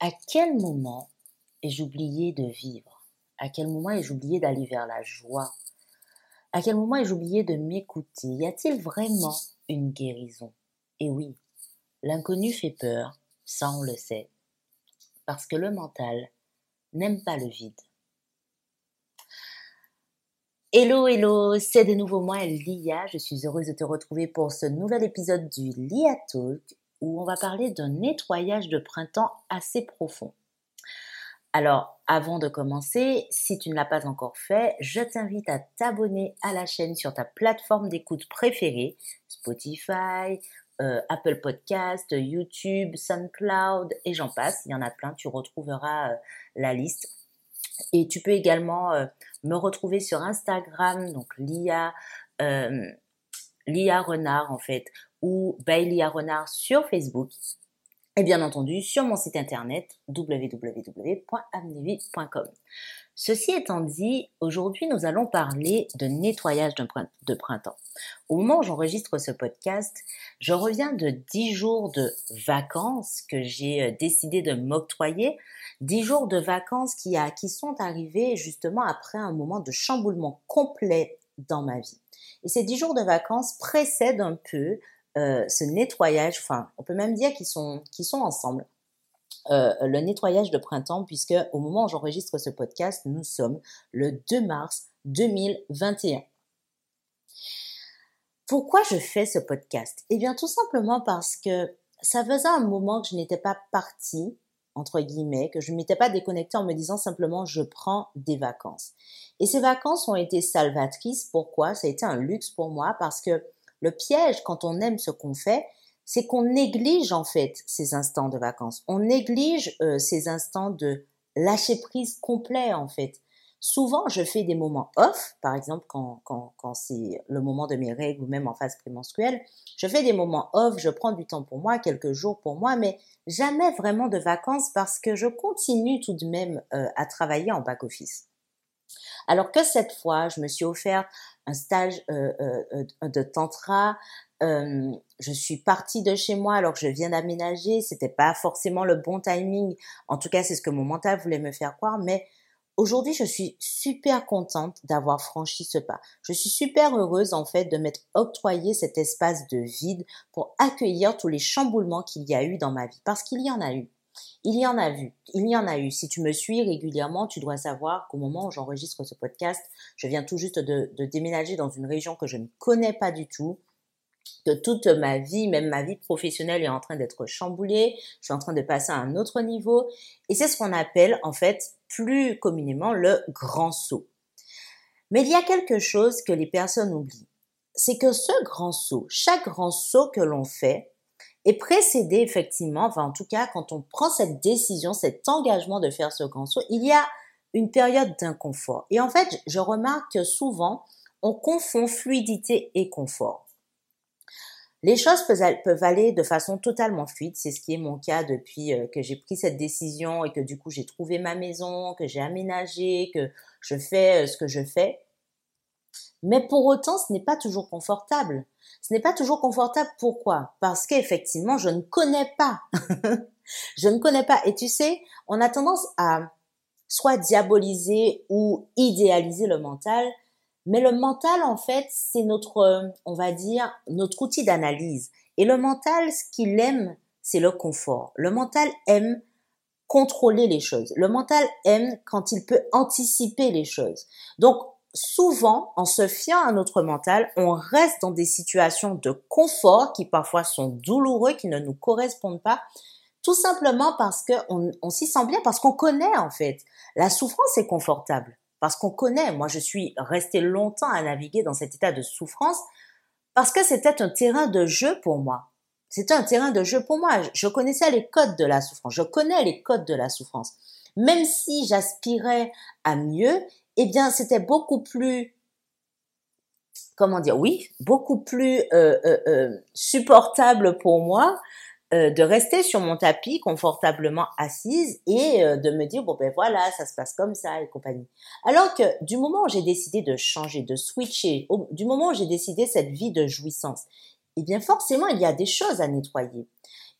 à quel moment ai-je oublié de vivre? À quel moment ai-je oublié d'aller vers la joie? À quel moment ai-je oublié de m'écouter? Y a-t-il vraiment une guérison? Et oui, l'inconnu fait peur, ça on le sait, parce que le mental n'aime pas le vide. Hello, hello, c'est de nouveau moi, Lia. Je suis heureuse de te retrouver pour ce nouvel épisode du Lia Talk où on va parler d'un nettoyage de printemps assez profond. Alors, avant de commencer, si tu ne l'as pas encore fait, je t'invite à t'abonner à la chaîne sur ta plateforme d'écoute préférée, Spotify, euh, Apple Podcast, YouTube, SoundCloud et j'en passe. Il y en a plein, tu retrouveras euh, la liste. Et tu peux également euh, me retrouver sur Instagram, donc Lia, Lia Renard en fait, ou Bailey Renard sur Facebook et bien entendu sur mon site internet www.amnevie.com. Ceci étant dit, aujourd'hui nous allons parler de nettoyage de printemps. Au moment où j'enregistre ce podcast, je reviens de 10 jours de vacances que j'ai euh, décidé de m'octroyer, 10 jours de vacances qui, qui sont arrivés justement après un moment de chamboulement complet dans ma vie. Et ces 10 jours de vacances précèdent un peu euh, ce nettoyage, enfin, on peut même dire qu'ils sont, qu'ils sont ensemble. Euh, le nettoyage de printemps, puisque au moment où j'enregistre ce podcast, nous sommes le 2 mars 2021. Pourquoi je fais ce podcast? Eh bien, tout simplement parce que ça faisait un moment que je n'étais pas partie, entre guillemets, que je ne m'étais pas déconnectée en me disant simplement je prends des vacances. Et ces vacances ont été salvatrices. Pourquoi? Ça a été un luxe pour moi parce que le piège quand on aime ce qu'on fait, c'est qu'on néglige en fait ces instants de vacances. On néglige euh, ces instants de lâcher prise complet en fait. Souvent, je fais des moments off, par exemple quand, quand, quand c'est le moment de mes règles ou même en phase prémenstruelle. Je fais des moments off, je prends du temps pour moi, quelques jours pour moi, mais jamais vraiment de vacances parce que je continue tout de même euh, à travailler en back-office. Alors que cette fois, je me suis offert stage euh, euh, euh, de tantra. je suis partie de chez moi alors que je viens d'aménager. C'était pas forcément le bon timing. En tout cas, c'est ce que mon mental voulait me faire croire. Mais aujourd'hui, je suis super contente d'avoir franchi ce pas. Je suis super heureuse en fait de m'être octroyé cet espace de vide pour accueillir tous les chamboulements qu'il y a eu dans ma vie. Parce qu'il y en a eu. Il y en a vu, il y en a eu. Si tu me suis régulièrement, tu dois savoir qu'au moment où j'enregistre ce podcast, je viens tout juste de, déménager dans une région que je ne connais pas du tout, que toute ma vie, même ma vie professionnelle est en train d'être chamboulée, je suis en train de passer à un autre niveau, et c'est ce qu'on appelle en fait plus communément le grand saut. Mais il y a quelque chose que les personnes oublient, c'est que ce grand saut, chaque grand saut que l'on fait, et précédé effectivement, enfin en tout cas quand on prend cette décision, cet engagement de faire ce grand saut, il y a une période d'inconfort. Et en fait, je remarque que souvent, on confond fluidité et confort. Les choses peuvent aller de façon totalement fluide, c'est ce qui est mon cas depuis euh, que j'ai pris cette décision et que du coup j'ai trouvé ma maison, que j'ai aménagé, que je fais euh, ce que je fais. Mais pour autant, ce n'est pas toujours confortable. Ce n'est pas toujours confortable. Pourquoi? Parce qu'effectivement, je ne connais pas. je ne connais pas. Et tu sais, on a tendance à soit diaboliser ou idéaliser le mental. Mais le mental, en fait, c'est notre, on va dire, notre outil d'analyse. Et le mental, ce qu'il aime, c'est le confort. Le mental aime contrôler les choses. Le mental aime quand il peut anticiper les choses. Donc, souvent, en se fiant à notre mental, on reste dans des situations de confort qui parfois sont douloureux, qui ne nous correspondent pas, tout simplement parce qu'on on, s'y sent bien, parce qu'on connaît en fait. La souffrance est confortable, parce qu'on connaît. Moi, je suis restée longtemps à naviguer dans cet état de souffrance, parce que c'était un terrain de jeu pour moi. C'était un terrain de jeu pour moi. Je connaissais les codes de la souffrance. Je connais les codes de la souffrance. Même si j'aspirais à mieux, eh bien, c'était beaucoup plus, comment dire, oui, beaucoup plus euh, euh, euh, supportable pour moi de rester sur mon tapis confortablement assise et de me dire bon ben voilà ça se passe comme ça et compagnie. Alors que du moment où j'ai décidé de changer, de switcher, du moment où j'ai décidé cette vie de jouissance, eh bien forcément il y a des choses à nettoyer.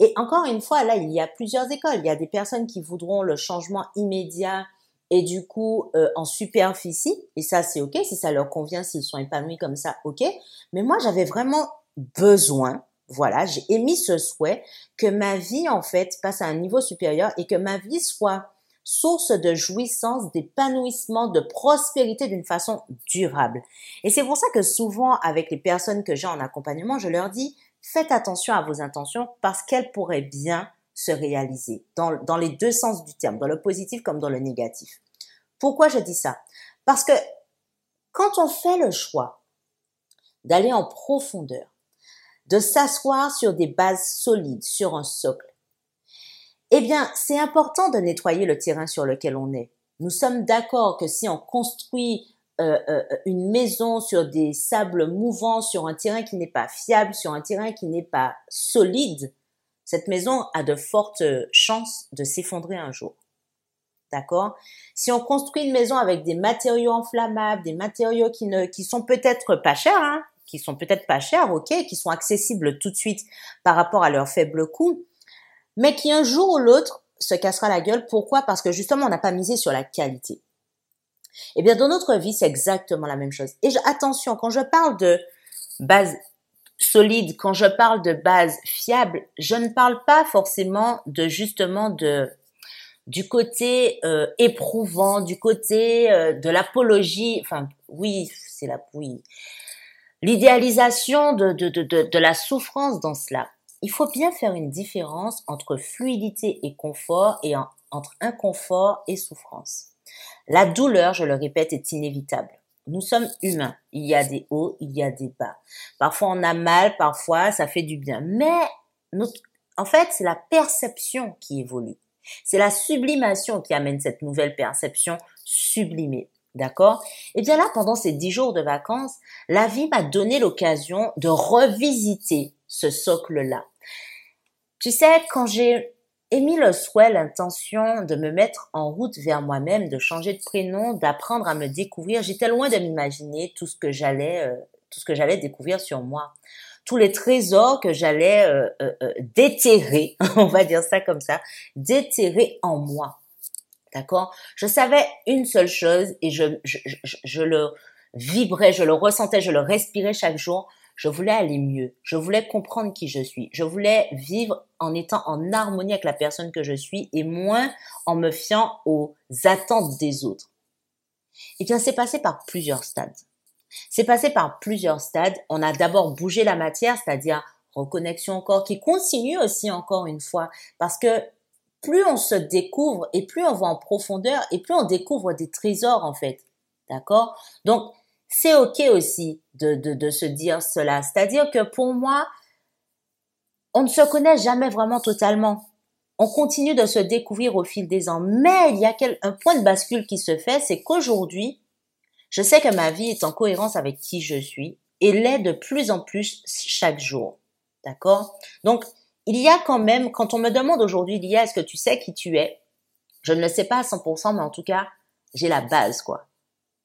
Et encore une fois, là, il y a plusieurs écoles. Il y a des personnes qui voudront le changement immédiat et du coup euh, en superficie. Et ça, c'est ok. Si ça leur convient, s'ils sont épanouis comme ça, ok. Mais moi, j'avais vraiment besoin voilà, j'ai émis ce souhait que ma vie, en fait, passe à un niveau supérieur et que ma vie soit source de jouissance, d'épanouissement, de prospérité d'une façon durable. Et c'est pour ça que souvent, avec les personnes que j'ai en accompagnement, je leur dis, faites attention à vos intentions parce qu'elles pourraient bien se réaliser dans, dans les deux sens du terme, dans le positif comme dans le négatif. Pourquoi je dis ça? Parce que quand on fait le choix d'aller en profondeur, de s'asseoir sur des bases solides, sur un socle. Eh bien, c'est important de nettoyer le terrain sur lequel on est. Nous sommes d'accord que si on construit euh, euh, une maison sur des sables mouvants, sur un terrain qui n'est pas fiable, sur un terrain qui n'est pas solide, cette maison a de fortes chances de s'effondrer un jour. D'accord? Si on construit une maison avec des matériaux enflammables, des matériaux qui ne qui sont peut-être pas chers, hein, qui sont peut-être pas chers, ok, qui sont accessibles tout de suite par rapport à leur faible coût, mais qui un jour ou l'autre se cassera la gueule. Pourquoi? Parce que justement, on n'a pas misé sur la qualité. Eh bien, dans notre vie, c'est exactement la même chose. Et attention, quand je parle de base solide, quand je parle de base fiable, je ne parle pas forcément de justement de du côté euh, éprouvant, du côté euh, de l'apologie. Enfin, oui, c'est la oui l'idéalisation de, de, de, de, la souffrance dans cela. Il faut bien faire une différence entre fluidité et confort et entre inconfort et souffrance. La douleur, je le répète, est inévitable. Nous sommes humains. Il y a des hauts, il y a des bas. Parfois on a mal, parfois ça fait du bien. Mais en fait, c'est la perception qui évolue. C'est la sublimation qui amène cette nouvelle perception sublimée. D'accord? Et eh bien là, pendant ces dix jours de vacances, la vie m'a donné l'occasion de revisiter ce socle-là. Tu sais, quand j'ai émis le souhait, l'intention de me mettre en route vers moi-même, de changer de prénom, d'apprendre à me découvrir, j'étais loin de m'imaginer tout ce que j'allais, euh, tout ce que j'allais découvrir sur moi, tous les trésors que j'allais euh, euh, déterrer, on va dire ça comme ça, déterrer en moi. D'accord? Je savais une seule chose et je, je, je, je, le vibrais, je le ressentais, je le respirais chaque jour. Je voulais aller mieux. Je voulais comprendre qui je suis. Je voulais vivre en étant en harmonie avec la personne que je suis et moins en me fiant aux attentes des autres. Et bien, c'est passé par plusieurs stades. C'est passé par plusieurs stades. On a d'abord bougé la matière, c'est-à-dire reconnexion encore, qui continue aussi encore une fois, parce que plus on se découvre et plus on va en profondeur et plus on découvre des trésors en fait. D'accord? Donc, c'est OK aussi de, de, de se dire cela. C'est-à-dire que pour moi, on ne se connaît jamais vraiment totalement. On continue de se découvrir au fil des ans. Mais il y a un point de bascule qui se fait, c'est qu'aujourd'hui, je sais que ma vie est en cohérence avec qui je suis et l'est de plus en plus chaque jour. D'accord? Donc, il y a quand même, quand on me demande aujourd'hui, il y a, est-ce que tu sais qui tu es? Je ne le sais pas à 100%, mais en tout cas, j'ai la base, quoi.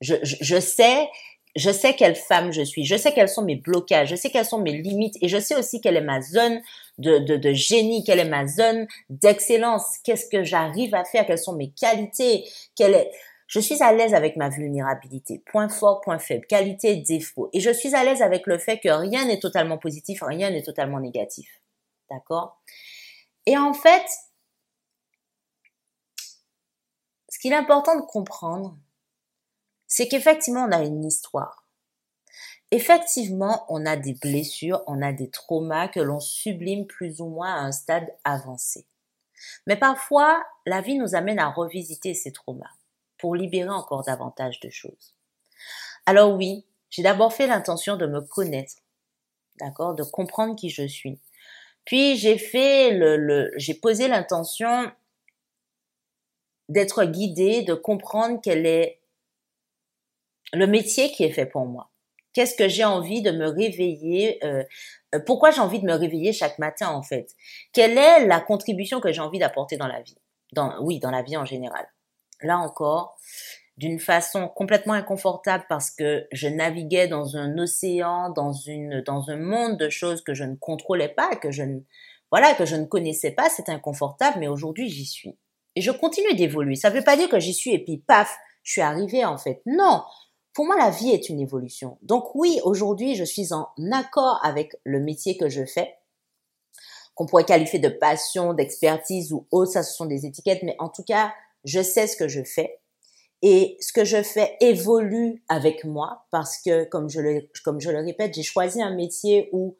Je, je, sais, je sais quelle femme je suis, je sais quels sont mes blocages, je sais quelles sont mes limites, et je sais aussi quelle est ma zone de, de, de génie, quelle est ma zone d'excellence, qu'est-ce que j'arrive à faire, quelles sont mes qualités, quelle est... Je suis à l'aise avec ma vulnérabilité, point fort, point faible, qualité, défaut. Et je suis à l'aise avec le fait que rien n'est totalement positif, rien n'est totalement négatif. D'accord? Et en fait, ce qu'il est important de comprendre, c'est qu'effectivement, on a une histoire. Effectivement, on a des blessures, on a des traumas que l'on sublime plus ou moins à un stade avancé. Mais parfois, la vie nous amène à revisiter ces traumas pour libérer encore davantage de choses. Alors oui, j'ai d'abord fait l'intention de me connaître, d'accord, de comprendre qui je suis, puis j'ai fait le, le j'ai posé l'intention d'être guidée, de comprendre quel est le métier qui est fait pour moi. Qu'est-ce que j'ai envie de me réveiller euh, euh, Pourquoi j'ai envie de me réveiller chaque matin en fait? Quelle est la contribution que j'ai envie d'apporter dans la vie? Dans, Oui, dans la vie en général. Là encore, d'une façon complètement inconfortable parce que je naviguais dans un océan, dans une, dans un monde de choses que je ne contrôlais pas, que je ne voilà, que je ne connaissais pas, c'est inconfortable, mais aujourd'hui j'y suis. Et je continue d'évoluer. Ça ne veut pas dire que j'y suis et puis paf, je suis arrivée en fait. Non, pour moi la vie est une évolution. Donc oui, aujourd'hui je suis en accord avec le métier que je fais, qu'on pourrait qualifier de passion, d'expertise ou autre, ça ce sont des étiquettes, mais en tout cas, je sais ce que je fais. Et ce que je fais évolue avec moi parce que, comme je le, comme je le répète, j'ai choisi un métier où,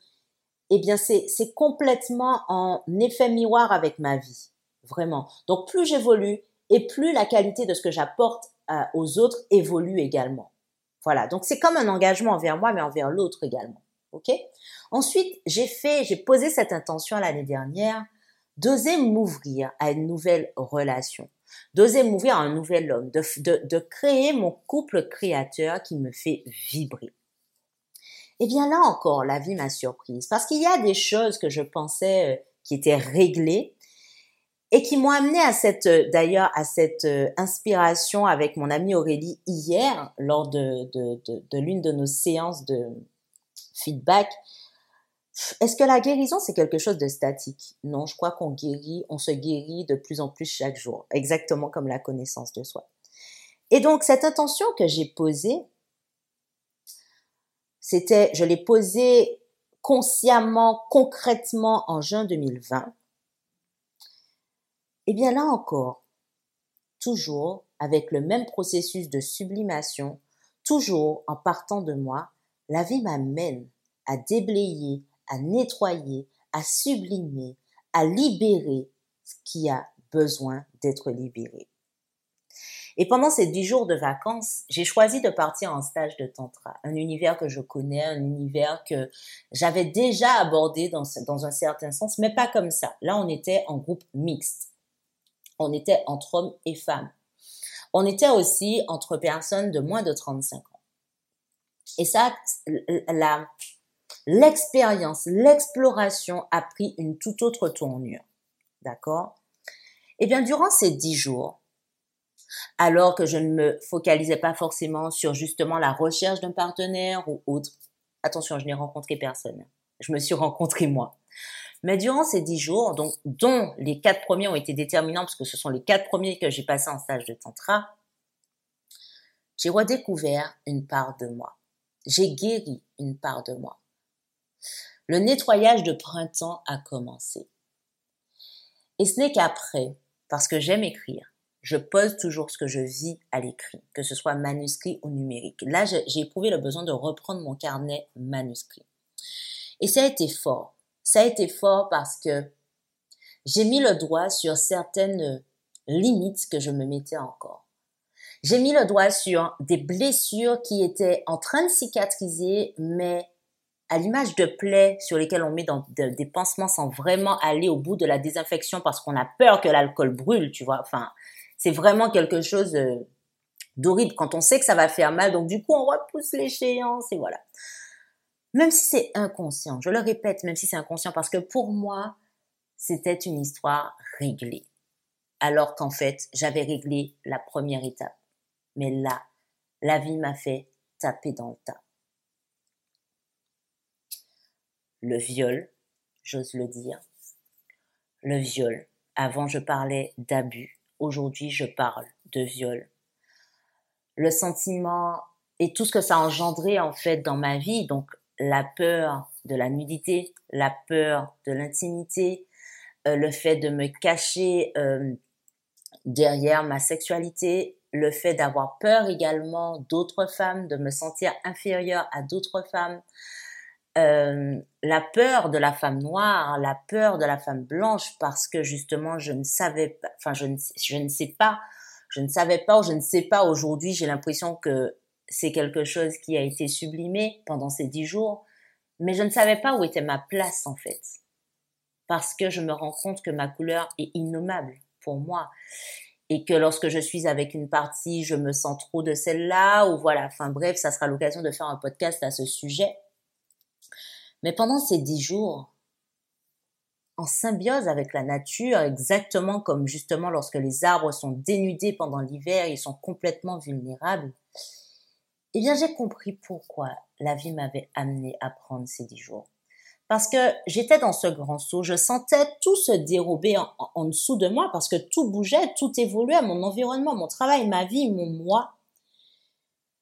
eh bien, c'est, complètement en effet miroir avec ma vie. Vraiment. Donc, plus j'évolue et plus la qualité de ce que j'apporte euh, aux autres évolue également. Voilà. Donc, c'est comme un engagement envers moi, mais envers l'autre également. OK? Ensuite, j'ai fait, j'ai posé cette intention l'année dernière d'oser m'ouvrir à une nouvelle relation d'oser m'ouvrir à un nouvel homme, de, de, créer mon couple créateur qui me fait vibrer. Eh bien là encore, la vie m'a surprise parce qu'il y a des choses que je pensais euh, qui étaient réglées et qui m'ont amené à cette, euh, d'ailleurs, à cette euh, inspiration avec mon amie Aurélie hier lors de, de, de l'une de nos séances de feedback est-ce que la guérison, c'est quelque chose de statique? Non, je crois qu'on guérit, on se guérit de plus en plus chaque jour, exactement comme la connaissance de soi. Et donc, cette intention que j'ai posée, c'était, je l'ai posée consciemment, concrètement en juin 2020. Et bien là encore, toujours avec le même processus de sublimation, toujours en partant de moi, la vie m'amène à déblayer, à nettoyer, à sublimer, à libérer ce qui a besoin d'être libéré. Et pendant ces dix jours de vacances, j'ai choisi de partir en stage de tantra, un univers que je connais, un univers que j'avais déjà abordé dans, dans un certain sens, mais pas comme ça. Là, on était en groupe mixte. On était entre hommes et femmes. On était aussi entre personnes de moins de 35 ans. Et ça, l'expérience, l'exploration a pris une toute autre tournure. D'accord? Eh bien, durant ces dix jours, alors que je ne me focalisais pas forcément sur justement la recherche d'un partenaire ou autre, attention, je n'ai rencontré personne. Je me suis rencontré moi. Mais durant ces dix jours, donc, dont les quatre premiers ont été déterminants, parce que ce sont les quatre premiers que j'ai passés en stage de tantra, j'ai redécouvert une part de moi. J'ai guéri une part de moi. Le nettoyage de printemps a commencé. Et ce n'est qu'après, parce que j'aime écrire, je pose toujours ce que je vis à l'écrit, que ce soit manuscrit ou numérique. Là, j'ai éprouvé le besoin de reprendre mon carnet manuscrit. Et ça a été fort. Ça a été fort parce que j'ai mis le doigt sur certaines limites que je me mettais encore. J'ai mis le doigt sur des blessures qui étaient en train de cicatriser, mais à l'image de plaies sur lesquelles on met dans des pansements sans vraiment aller au bout de la désinfection parce qu'on a peur que l'alcool brûle, tu vois. Enfin, c'est vraiment quelque chose euh, d'horrible quand on sait que ça va faire mal. Donc du coup, on repousse l'échéance et voilà. Même si c'est inconscient, je le répète, même si c'est inconscient, parce que pour moi, c'était une histoire réglée. Alors qu'en fait, j'avais réglé la première étape. Mais là, la vie m'a fait taper dans le tas. le viol, j'ose le dire. Le viol. Avant, je parlais d'abus. Aujourd'hui, je parle de viol. Le sentiment et tout ce que ça a engendré en fait dans ma vie, donc la peur de la nudité, la peur de l'intimité, euh, le fait de me cacher euh, derrière ma sexualité, le fait d'avoir peur également d'autres femmes, de me sentir inférieure à d'autres femmes, euh, la peur de la femme noire, la peur de la femme blanche, parce que justement je ne savais pas, enfin je ne, je ne sais pas, je ne savais pas ou je ne sais pas aujourd'hui, j'ai l'impression que c'est quelque chose qui a été sublimé pendant ces dix jours, mais je ne savais pas où était ma place en fait, parce que je me rends compte que ma couleur est innommable pour moi et que lorsque je suis avec une partie, je me sens trop de celle-là, ou voilà, enfin bref, ça sera l'occasion de faire un podcast à ce sujet. Mais pendant ces dix jours, en symbiose avec la nature, exactement comme justement lorsque les arbres sont dénudés pendant l'hiver, ils sont complètement vulnérables, eh bien j'ai compris pourquoi la vie m'avait amené à prendre ces dix jours. parce que j'étais dans ce grand saut, je sentais tout se dérober en, dessous de moi parce que tout bougeait, tout évoluait, mon environnement, mon travail, ma vie, mon moi.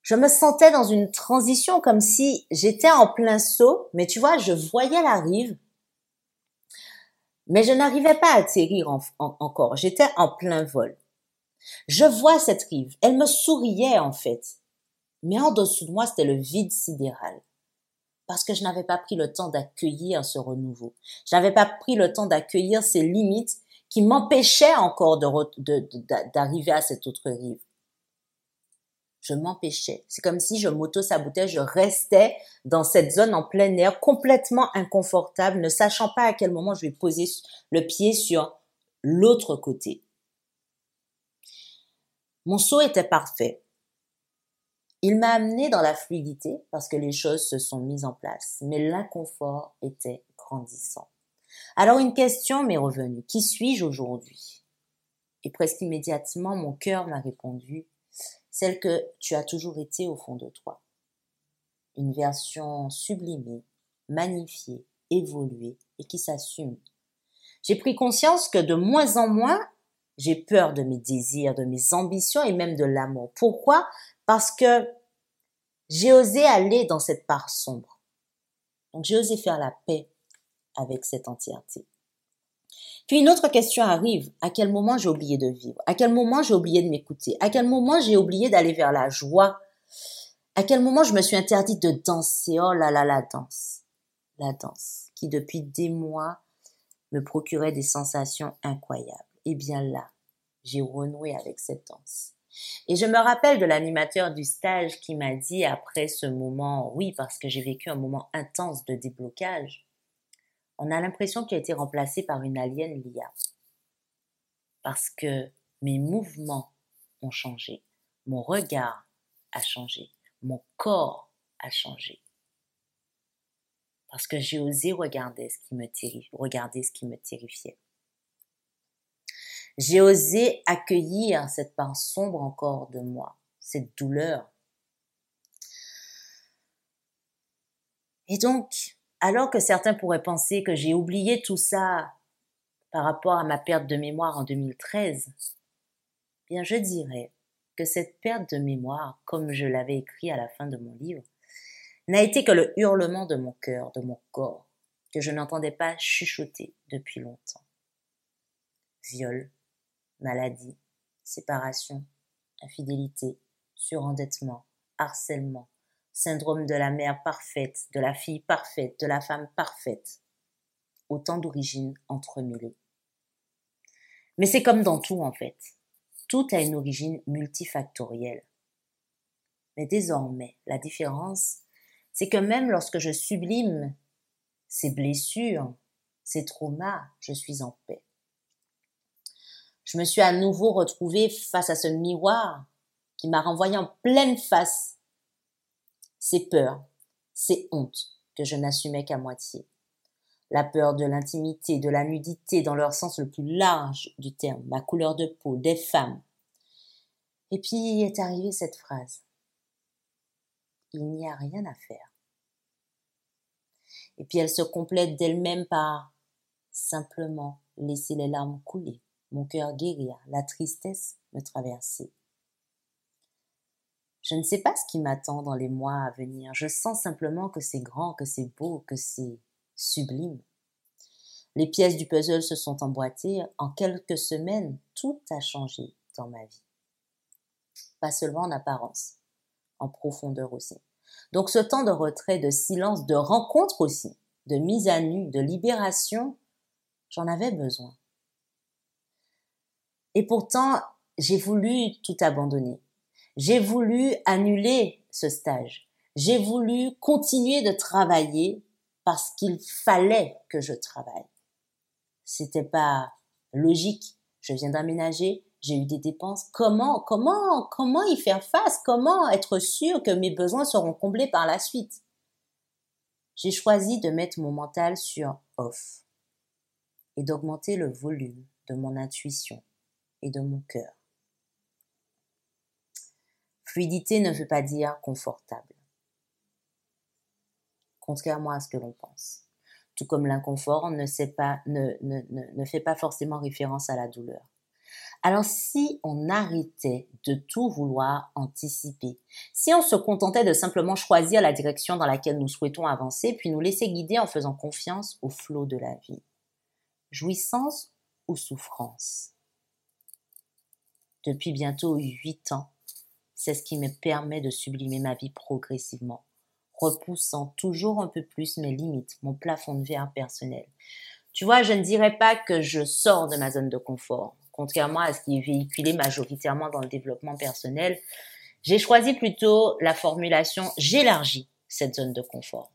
Je me sentais dans une transition comme si j'étais en plein saut, mais tu vois, je voyais la rive, mais je n'arrivais pas à atterrir encore. J'étais en plein vol. Je vois cette rive. Elle me souriait en fait. Mais en dessous de moi, c'était le vide sidéral. Parce que je n'avais pas pris le temps d'accueillir ce renouveau. Je n'avais pas pris le temps d'accueillir ces limites qui m'empêchaient encore d'arriver à cette autre rive je m'empêchais. C'est comme si je m'auto-sabotais, je restais dans cette zone en plein air, complètement inconfortable, ne sachant pas à quel moment je vais poser le pied sur l'autre côté. Mon saut était parfait. Il m'a amené dans la fluidité parce que les choses se sont mises en place, mais l'inconfort était grandissant. Alors une question m'est revenue. Qui suis-je aujourd'hui? Et presque immédiatement, mon cœur m'a répondu, celle que tu as toujours été au fond de toi. Une version sublimée, magnifiée, évoluée et qui s'assume. J'ai pris conscience que de moins en moins, j'ai peur de mes désirs, de mes ambitions et même de l'amour. Pourquoi? Parce que j'ai osé aller dans cette part sombre. Donc j'ai osé faire la paix avec cette entièreté. Puis une autre question arrive. À quel moment j'ai oublié de vivre? À quel moment j'ai oublié de m'écouter? À quel moment j'ai oublié d'aller vers la joie? À quel moment je me suis interdite de danser? Oh là là, la danse. La danse, qui depuis des mois me procurait des sensations incroyables. Et eh bien là, j'ai renoué avec cette danse. Et je me rappelle de l'animateur du stage qui m'a dit après ce moment, oui, parce que j'ai vécu un moment intense de déblocage, on a l'impression qu'il a été remplacé par une alien l'IA. Parce que mes mouvements ont changé, mon regard a changé, mon corps a changé. Parce que j'ai osé regarder ce qui me regarder ce qui me terrifiait. J'ai osé accueillir cette part sombre encore de moi, cette douleur. Et donc, alors que certains pourraient penser que j'ai oublié tout ça par rapport à ma perte de mémoire en 2013, bien je dirais que cette perte de mémoire, comme je l'avais écrit à la fin de mon livre, n'a été que le hurlement de mon cœur, de mon corps, que je n'entendais pas chuchoter depuis longtemps. Viol, maladie, séparation, infidélité, surendettement, harcèlement, syndrome de la mère parfaite, de la fille parfaite, de la femme parfaite. Autant d'origines entremêlées. Mais c'est comme dans tout en fait. Tout a une origine multifactorielle. Mais désormais, la différence, c'est que même lorsque je sublime ces blessures, ces traumas, je suis en paix. Je me suis à nouveau retrouvée face à ce miroir qui m'a renvoyé en pleine face ces peurs, ces hontes que je n'assumais qu'à moitié. La peur de l'intimité, de la nudité dans leur sens le plus large du terme, ma couleur de peau, des femmes. Et puis est arrivée cette phrase. Il n'y a rien à faire. Et puis elle se complète d'elle-même par simplement laisser les larmes couler, mon cœur guérir, la tristesse me traverser. Je ne sais pas ce qui m'attend dans les mois à venir. Je sens simplement que c'est grand, que c'est beau, que c'est sublime. Les pièces du puzzle se sont emboîtées. En quelques semaines, tout a changé dans ma vie. Pas seulement en apparence, en profondeur aussi. Donc ce temps de retrait, de silence, de rencontre aussi, de mise à nu, de libération, j'en avais besoin. Et pourtant, j'ai voulu tout abandonner. J'ai voulu annuler ce stage. J'ai voulu continuer de travailler parce qu'il fallait que je travaille. C'était pas logique. Je viens d'aménager, j'ai eu des dépenses. Comment, comment, comment y faire face? Comment être sûr que mes besoins seront comblés par la suite? J'ai choisi de mettre mon mental sur off et d'augmenter le volume de mon intuition et de mon cœur. Fluidité ne veut pas dire confortable. Contrairement à ce que l'on pense. tout comme l'inconfort ne, ne fait pas forcément référence à la douleur. Alors si on arrêtait de tout vouloir anticiper, si on se contentait de simplement choisir la direction dans laquelle nous souhaitons avancer, puis nous laisser guider en faisant confiance au flot de la vie. Jouissance ou souffrance? Depuis bientôt huit ans, c'est ce qui me permet de sublimer ma vie progressivement, repoussant toujours un peu plus mes limites, mon plafond de verre personnel. Tu vois, je ne dirais pas que je sors de ma zone de confort contrairement à ce qui est véhiculé majoritairement dans le développement personnel, j'ai choisi plutôt la formulation j'élargis cette zone de confort.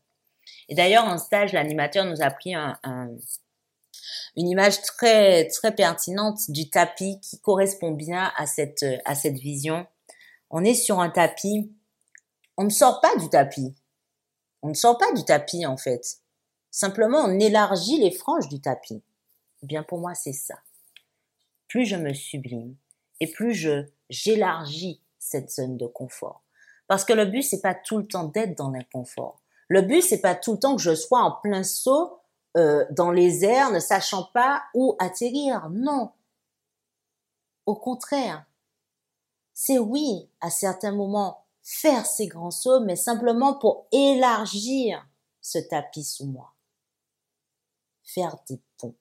Et d'ailleurs, en stage, l'animateur nous a pris un, une image très très pertinente du tapis qui correspond bien à cette à cette vision. On est sur un tapis, on ne sort pas du tapis. On ne sort pas du tapis en fait. Simplement, on élargit les franges du tapis. Eh bien pour moi, c'est ça plus je me sublime et plus je j'élargis cette zone de confort. Parce que le but c'est pas tout le temps d'être dans l'inconfort. Le but c'est pas tout le temps que je sois en plein saut euh, dans les airs, ne sachant pas où atterrir. Non. Au contraire, c'est oui à certains moments faire ces grands sauts, mais simplement pour élargir ce tapis sous moi. Faire des ponts.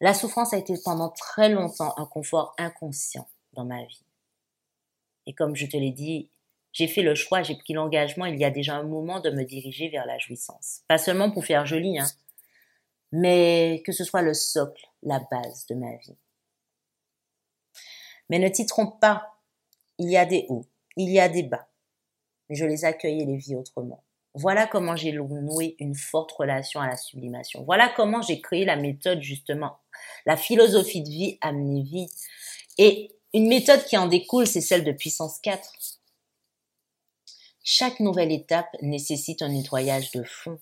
La souffrance a été pendant très longtemps un confort inconscient dans ma vie. Et comme je te l'ai dit, j'ai fait le choix, j'ai pris l'engagement il y a déjà un moment de me diriger vers la jouissance. Pas seulement pour faire joli, hein, mais que ce soit le socle, la base de ma vie. Mais ne t'y trompe pas, il y a des hauts, il y a des bas, mais je les accueille et les vis autrement. Voilà comment j'ai noué une forte relation à la sublimation. Voilà comment j'ai créé la méthode justement, la philosophie de vie amener vie. Et une méthode qui en découle, c'est celle de puissance 4. Chaque nouvelle étape nécessite un nettoyage de fond,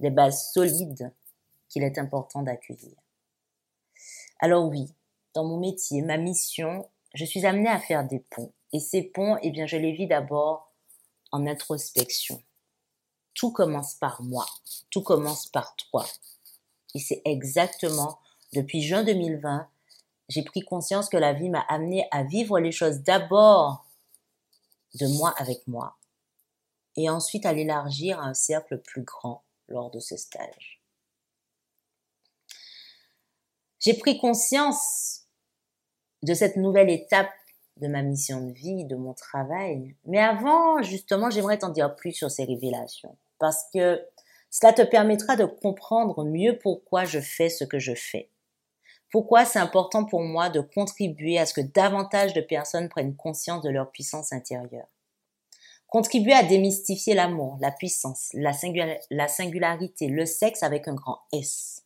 des bases solides qu'il est important d'accueillir. Alors oui, dans mon métier, ma mission, je suis amenée à faire des ponts. Et ces ponts, eh bien, je les vis d'abord en introspection tout commence par moi, tout commence par toi. Et c'est exactement depuis juin 2020, j'ai pris conscience que la vie m'a amené à vivre les choses d'abord de moi avec moi et ensuite à l'élargir à un cercle plus grand lors de ce stage. J'ai pris conscience de cette nouvelle étape de ma mission de vie, de mon travail. Mais avant, justement, j'aimerais t'en dire plus sur ces révélations parce que cela te permettra de comprendre mieux pourquoi je fais ce que je fais. Pourquoi c'est important pour moi de contribuer à ce que davantage de personnes prennent conscience de leur puissance intérieure. Contribuer à démystifier l'amour, la puissance, la, la singularité, le sexe avec un grand S.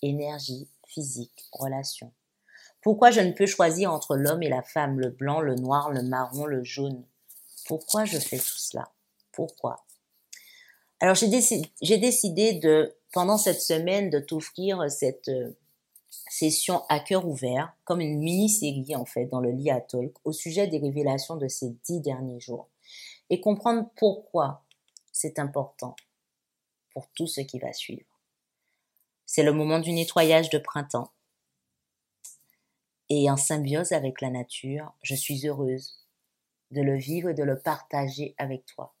Énergie, physique, relation. Pourquoi je ne peux choisir entre l'homme et la femme, le blanc, le noir, le marron, le jaune? Pourquoi je fais tout cela? Pourquoi? Alors j'ai décidé, décidé, de, pendant cette semaine, de t'offrir cette euh, session à cœur ouvert, comme une mini-série en fait dans le Lia Talk, au sujet des révélations de ces dix derniers jours. Et comprendre pourquoi c'est important pour tout ce qui va suivre. C'est le moment du nettoyage de printemps et en symbiose avec la nature, je suis heureuse de le vivre et de le partager avec toi.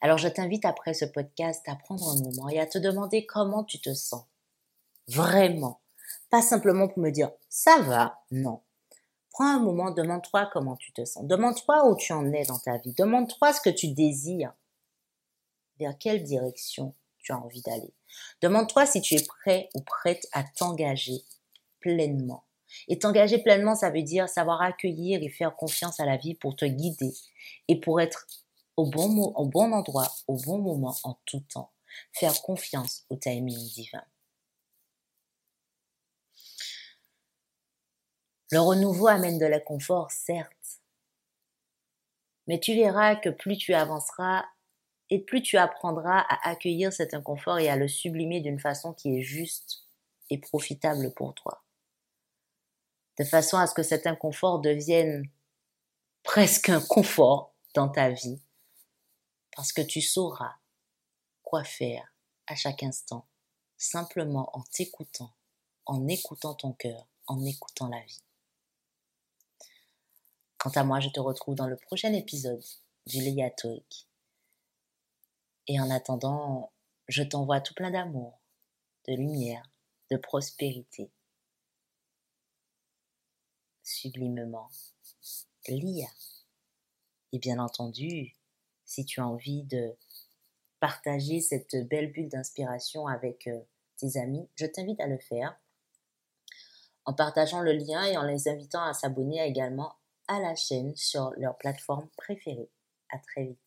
Alors je t'invite après ce podcast à prendre un moment et à te demander comment tu te sens. Vraiment. Pas simplement pour me dire ça va, non. Prends un moment, demande-toi comment tu te sens. Demande-toi où tu en es dans ta vie. Demande-toi ce que tu désires. Vers quelle direction tu as envie d'aller. Demande-toi si tu es prêt ou prête à t'engager pleinement. Et t'engager pleinement, ça veut dire savoir accueillir et faire confiance à la vie pour te guider et pour être au bon, endroit, au bon moment, en tout temps. Faire confiance au timing divin. Le renouveau amène de la confort, certes. Mais tu verras que plus tu avanceras et plus tu apprendras à accueillir cet inconfort et à le sublimer d'une façon qui est juste et profitable pour toi de façon à ce que cet inconfort devienne presque un confort dans ta vie, parce que tu sauras quoi faire à chaque instant, simplement en t'écoutant, en écoutant ton cœur, en écoutant la vie. Quant à moi, je te retrouve dans le prochain épisode du Leia. Et en attendant, je t'envoie tout plein d'amour, de lumière, de prospérité. Sublimement, Lia. Et bien entendu, si tu as envie de partager cette belle bulle d'inspiration avec euh, tes amis, je t'invite à le faire en partageant le lien et en les invitant à s'abonner également à la chaîne sur leur plateforme préférée. À très vite.